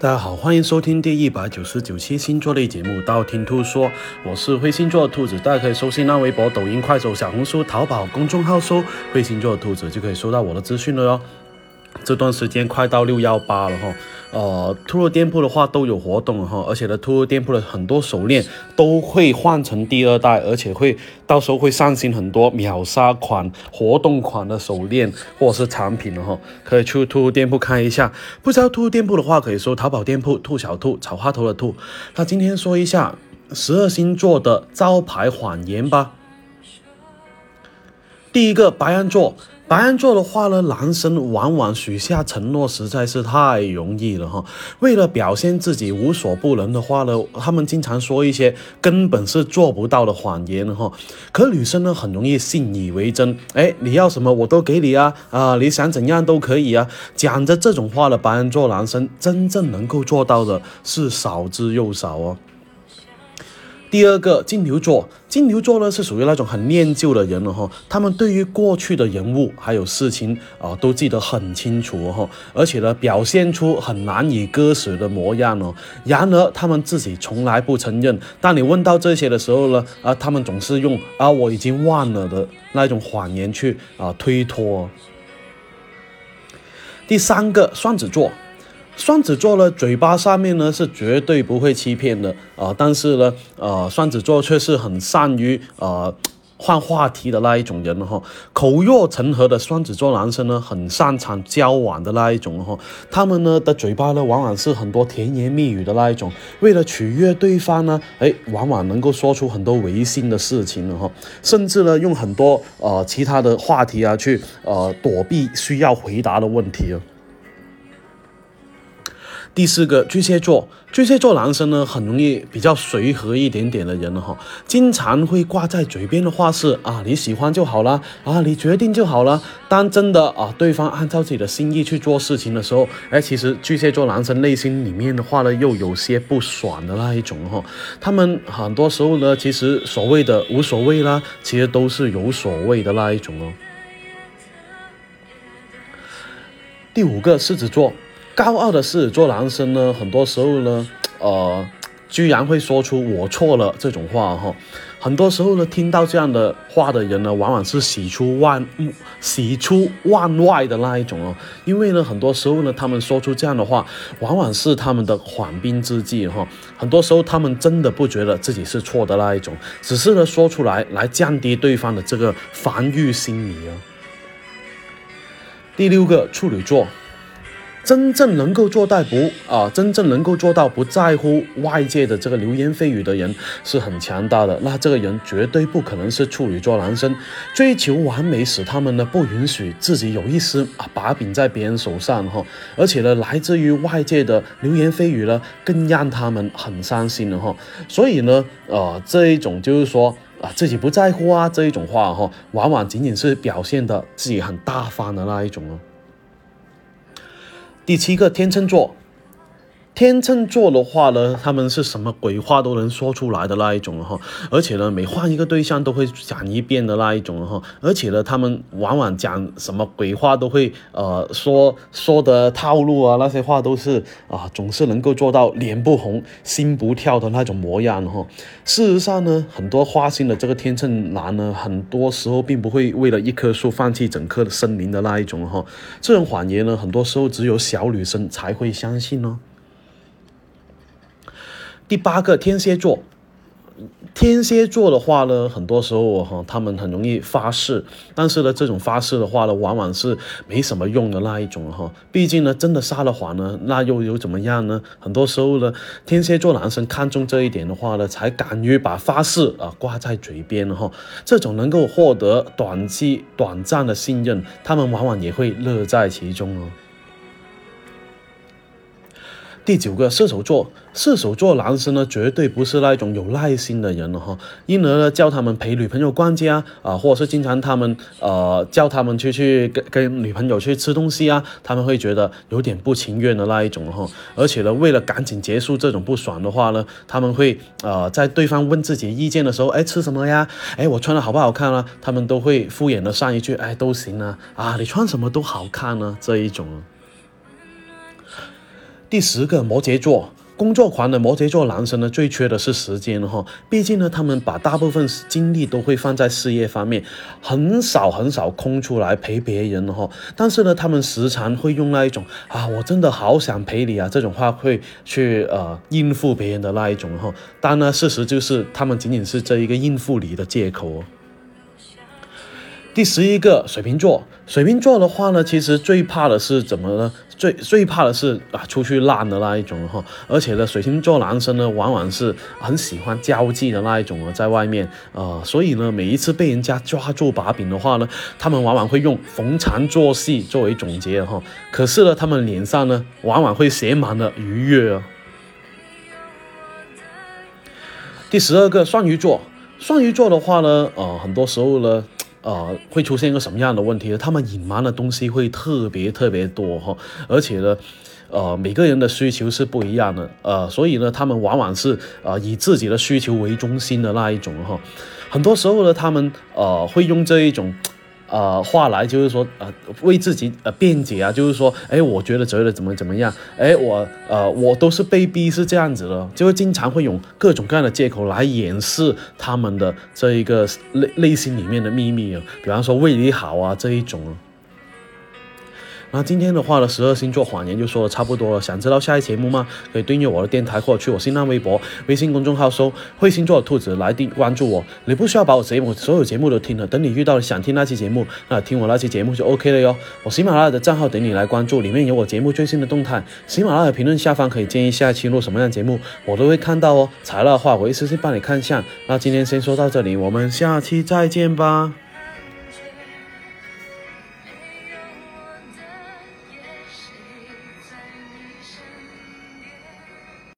大家好，欢迎收听第一百九十九期星座类节目《道听途说》，我是灰星座的兔子，大家可以搜新浪微博、抖音、快手、小红书、淘宝公众号搜“灰星座的兔子”，就可以收到我的资讯了哟。这段时间快到六幺八了哈，呃，兔兔店铺的话都有活动哈，而且呢，兔兔店铺的很多手链都会换成第二代，而且会到时候会上新很多秒杀款、活动款的手链或者是产品了哈，可以去兔兔店铺看一下。不知道兔兔店铺的话，可以搜淘宝店铺“兔小兔”草花头的兔。那今天说一下十二星座的招牌谎言吧。第一个白羊座。白羊座的话呢，男生往往许下承诺实在是太容易了哈。为了表现自己无所不能的话呢，他们经常说一些根本是做不到的谎言哈。可女生呢，很容易信以为真，哎，你要什么我都给你啊啊，你想怎样都可以啊。讲着这种话的白羊座男生，真正能够做到的是少之又少哦。第二个金牛座，金牛座呢是属于那种很念旧的人了哈，他们对于过去的人物还有事情啊都记得很清楚哈，而且呢表现出很难以割舍的模样哦。然而他们自己从来不承认，当你问到这些的时候呢，啊他们总是用啊我已经忘了的那种谎言去啊推脱。第三个双子座。双子座呢，嘴巴上面呢是绝对不会欺骗的啊，但是呢，呃，双子座却是很善于呃换话题的那一种人哈。口若成河的双子座男生呢，很擅长交往的那一种哈。他们呢的嘴巴呢，往往是很多甜言蜜语的那一种，为了取悦对方呢，哎，往往能够说出很多违心的事情了哈，甚至呢用很多呃其他的话题啊去呃躲避需要回答的问题。第四个巨蟹座，巨蟹座男生呢，很容易比较随和一点点的人哈，经常会挂在嘴边的话是啊，你喜欢就好了啊，你决定就好了。当真的啊，对方按照自己的心意去做事情的时候，哎，其实巨蟹座男生内心里面的话呢，又有些不爽的那一种哈。他们很多时候呢，其实所谓的无所谓啦，其实都是有所谓的那一种哦。第五个狮子座。高傲的狮子座男生呢，很多时候呢，呃，居然会说出“我错了”这种话哈。很多时候呢，听到这样的话的人呢，往往是喜出望喜出望外的那一种哦。因为呢，很多时候呢，他们说出这样的话，往往是他们的缓兵之计哈。很多时候，他们真的不觉得自己是错的那一种，只是呢说出来来降低对方的这个防御心理哦。第六个处女座。真正能够做到不啊，真正能够做到不在乎外界的这个流言蜚语的人是很强大的。那这个人绝对不可能是处女座男生，追求完美使他们呢不允许自己有一丝啊把柄在别人手上哈。而且呢，来自于外界的流言蜚语呢，更让他们很伤心了哈。所以呢，呃，这一种就是说啊自己不在乎啊这一种话哈，往往仅仅是表现的自己很大方的那一种哦。第七个天秤座，天秤座的话呢，他们是什么鬼话都能说出来的那一种哈，而且呢，每换一个对象都会讲一遍的那一种哈，而且呢，他们往往讲什么鬼话都会呃说说的套路啊，那些话都是啊，总是能够做到脸不红心不跳的那种模样哈。事实上呢，很多花心的这个天秤男呢，很多时候并不会为了一棵树放弃整棵森林的那一种哈。这种谎言呢，很多时候只有小女生才会相信哦。第八个天蝎座。天蝎座的话呢，很多时候哈，他们很容易发誓，但是呢，这种发誓的话呢，往往是没什么用的那一种哈。毕竟呢，真的撒了谎呢，那又有怎么样呢？很多时候呢，天蝎座男生看中这一点的话呢，才敢于把发誓啊挂在嘴边哈。这种能够获得短期短暂的信任，他们往往也会乐在其中哦。第九个射手座，射手座男生呢，绝对不是那种有耐心的人了哈。因而呢，叫他们陪女朋友逛街啊，啊，或者是经常他们呃叫他们去去跟跟女朋友去吃东西啊，他们会觉得有点不情愿的那一种哈。而且呢，为了赶紧结束这种不爽的话呢，他们会呃在对方问自己意见的时候，哎，吃什么呀？哎，我穿的好不好看啊？他们都会敷衍的上一句，哎，都行啊，啊，你穿什么都好看呢，这一种。第十个摩羯座。工作狂的摩羯座男生呢，最缺的是时间哈。毕竟呢，他们把大部分精力都会放在事业方面，很少很少空出来陪别人哈。但是呢，他们时常会用那一种啊，我真的好想陪你啊这种话，会去呃应付别人的那一种哈。但呢，事实就是他们仅仅是这一个应付你的借口哦。第十一个水瓶座，水瓶座的话呢，其实最怕的是怎么呢？最最怕的是啊，出去烂的那一种哈。而且呢，水瓶座男生呢，往往是很喜欢交际的那一种啊，在外面啊，所以呢，每一次被人家抓住把柄的话呢，他们往往会用逢场作戏作为总结哈。可是呢，他们脸上呢，往往会写满了愉悦啊。第十二个双鱼座，双鱼座的话呢，呃，很多时候呢。呃，会出现一个什么样的问题？他们隐瞒的东西会特别特别多哈，而且呢，呃，每个人的需求是不一样的，呃，所以呢，他们往往是呃以自己的需求为中心的那一种哈，很多时候呢，他们呃会用这一种。呃，话来就是说，呃，为自己呃辩解啊，就是说，哎，我觉得觉得怎么怎么样，哎，我呃，我都是被逼是这样子的，就会经常会用各种各样的借口来掩饰他们的这一个内内心里面的秘密啊，比方说为你好啊这一种。那今天的话呢，十二星座谎言就说的差不多了。想知道下一节目吗？可以订阅我的电台，或者去我新浪微博、微信公众号搜“会星座的兔子”来订关注我。你不需要把我节目所有节目都听了，等你遇到了想听那期节目，那听我那期节目就 OK 了哟。我喜马拉雅的账号等你来关注，里面有我节目最新的动态。喜马拉雅评论下方可以建议下一期录什么样节目，我都会看到哦。材料的话，我一次性帮你看一下。那今天先说到这里，我们下期再见吧。